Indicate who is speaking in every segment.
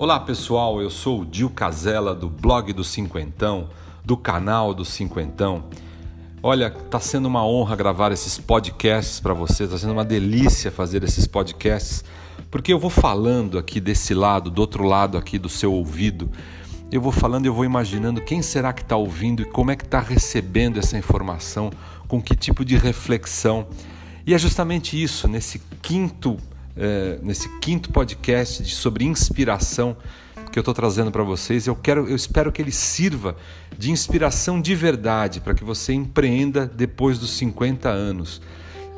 Speaker 1: Olá pessoal, eu sou o Dil Casella do blog do Cinquentão, do canal do Cinquentão. Olha, tá sendo uma honra gravar esses podcasts para vocês, tá sendo uma delícia fazer esses podcasts, porque eu vou falando aqui desse lado, do outro lado aqui do seu ouvido. Eu vou falando, eu vou imaginando quem será que está ouvindo e como é que está recebendo essa informação, com que tipo de reflexão. E é justamente isso, nesse quinto é, nesse quinto podcast de, sobre inspiração que eu estou trazendo para vocês. Eu quero, eu espero que ele sirva de inspiração de verdade para que você empreenda depois dos 50 anos.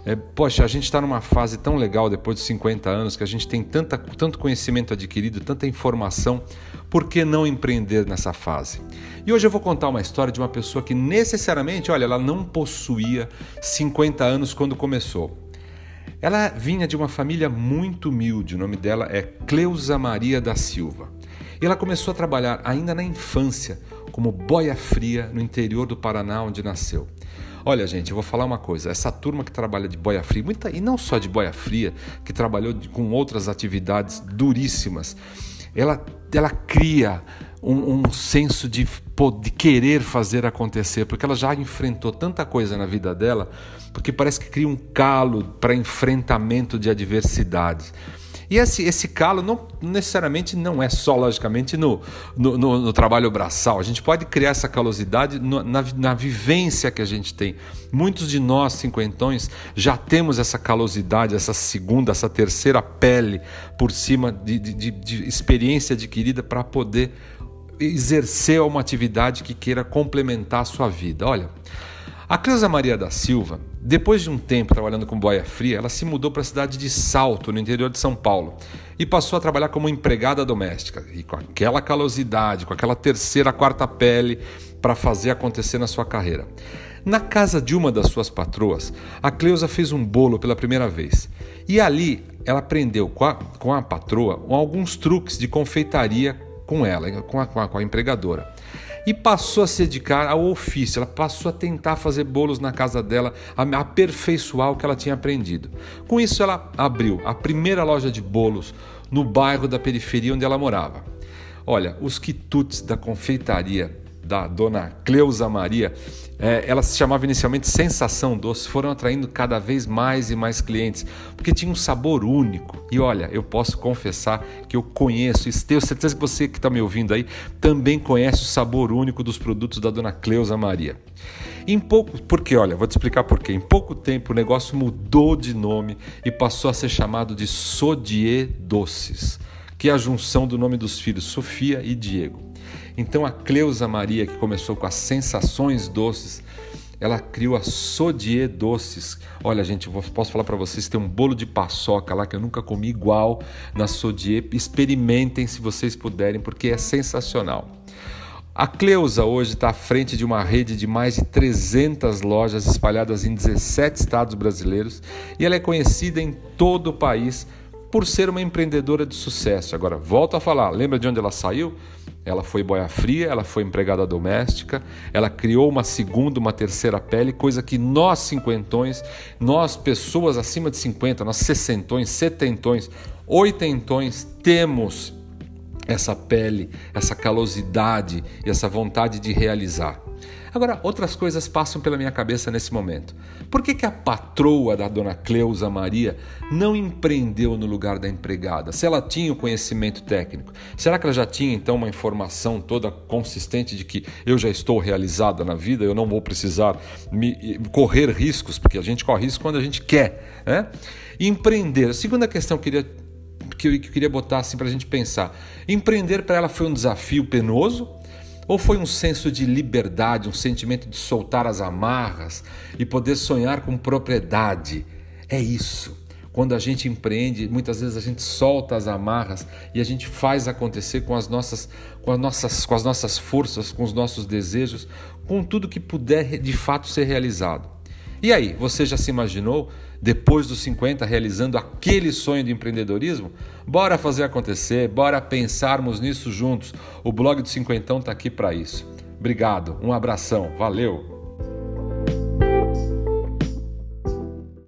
Speaker 1: É, poxa, a gente está numa fase tão legal depois dos 50 anos que a gente tem tanta, tanto conhecimento adquirido, tanta informação, por que não empreender nessa fase? E hoje eu vou contar uma história de uma pessoa que necessariamente, olha, ela não possuía 50 anos quando começou. Ela vinha de uma família muito humilde, o nome dela é Cleusa Maria da Silva. E ela começou a trabalhar ainda na infância como boia fria no interior do Paraná, onde nasceu. Olha, gente, eu vou falar uma coisa: essa turma que trabalha de boia fria, muita, e não só de boia fria, que trabalhou com outras atividades duríssimas, ela, ela cria um, um senso de, de querer fazer acontecer, porque ela já enfrentou tanta coisa na vida dela, porque parece que cria um calo para enfrentamento de adversidades. E esse, esse calo não necessariamente não é só, logicamente, no, no, no, no trabalho braçal. A gente pode criar essa calosidade no, na, na vivência que a gente tem. Muitos de nós, cinquentões, já temos essa calosidade, essa segunda, essa terceira pele por cima de, de, de experiência adquirida para poder exercer uma atividade que queira complementar a sua vida. Olha, a Cleusa Maria da Silva, depois de um tempo trabalhando com boia fria, ela se mudou para a cidade de Salto, no interior de São Paulo, e passou a trabalhar como empregada doméstica. E com aquela calosidade, com aquela terceira, quarta pele para fazer acontecer na sua carreira. Na casa de uma das suas patroas, a Cleusa fez um bolo pela primeira vez. E ali ela aprendeu com a, com a patroa alguns truques de confeitaria com ela, com a, com a, com a empregadora e passou a se dedicar ao ofício. Ela passou a tentar fazer bolos na casa dela, a aperfeiçoar o que ela tinha aprendido. Com isso, ela abriu a primeira loja de bolos no bairro da periferia onde ela morava. Olha, os quitutes da confeitaria da dona Cleusa Maria, é, ela se chamava inicialmente Sensação Doce, foram atraindo cada vez mais e mais clientes, porque tinha um sabor único. E olha, eu posso confessar que eu conheço, e tenho certeza que você que está me ouvindo aí também conhece o sabor único dos produtos da dona Cleusa Maria. Em pouco, porque olha, vou te explicar por quê. Em pouco tempo o negócio mudou de nome e passou a ser chamado de Sodier Doces, que é a junção do nome dos filhos Sofia e Diego. Então a Cleusa Maria, que começou com as sensações doces, ela criou a Sodier Doces. Olha, gente, posso falar para vocês, tem um bolo de paçoca lá que eu nunca comi igual na Sodier. Experimentem se vocês puderem, porque é sensacional. A Cleusa hoje está à frente de uma rede de mais de 300 lojas espalhadas em 17 estados brasileiros e ela é conhecida em todo o país por ser uma empreendedora de sucesso. Agora, volto a falar, lembra de onde ela saiu? Ela foi boia fria, ela foi empregada doméstica, ela criou uma segunda, uma terceira pele, coisa que nós cinquentões, nós pessoas acima de 50, nós sessentões, setentões, oitentões, temos essa pele, essa calosidade e essa vontade de realizar. Agora, outras coisas passam pela minha cabeça nesse momento. Por que, que a patroa da dona Cleusa Maria não empreendeu no lugar da empregada? Se ela tinha o conhecimento técnico, será que ela já tinha então uma informação toda consistente de que eu já estou realizada na vida, eu não vou precisar me, correr riscos, porque a gente corre risco quando a gente quer. Né? empreender. A segunda questão que eu queria que eu queria botar assim para a gente pensar. Empreender para ela foi um desafio penoso ou foi um senso de liberdade, um sentimento de soltar as amarras e poder sonhar com propriedade? É isso. Quando a gente empreende, muitas vezes a gente solta as amarras e a gente faz acontecer com as nossas, com as nossas, com as nossas forças, com os nossos desejos, com tudo que puder de fato ser realizado. E aí, você já se imaginou, depois dos 50, realizando aquele sonho de empreendedorismo? Bora fazer acontecer, bora pensarmos nisso juntos. O blog do Cinquentão está aqui para isso. Obrigado, um abração, valeu!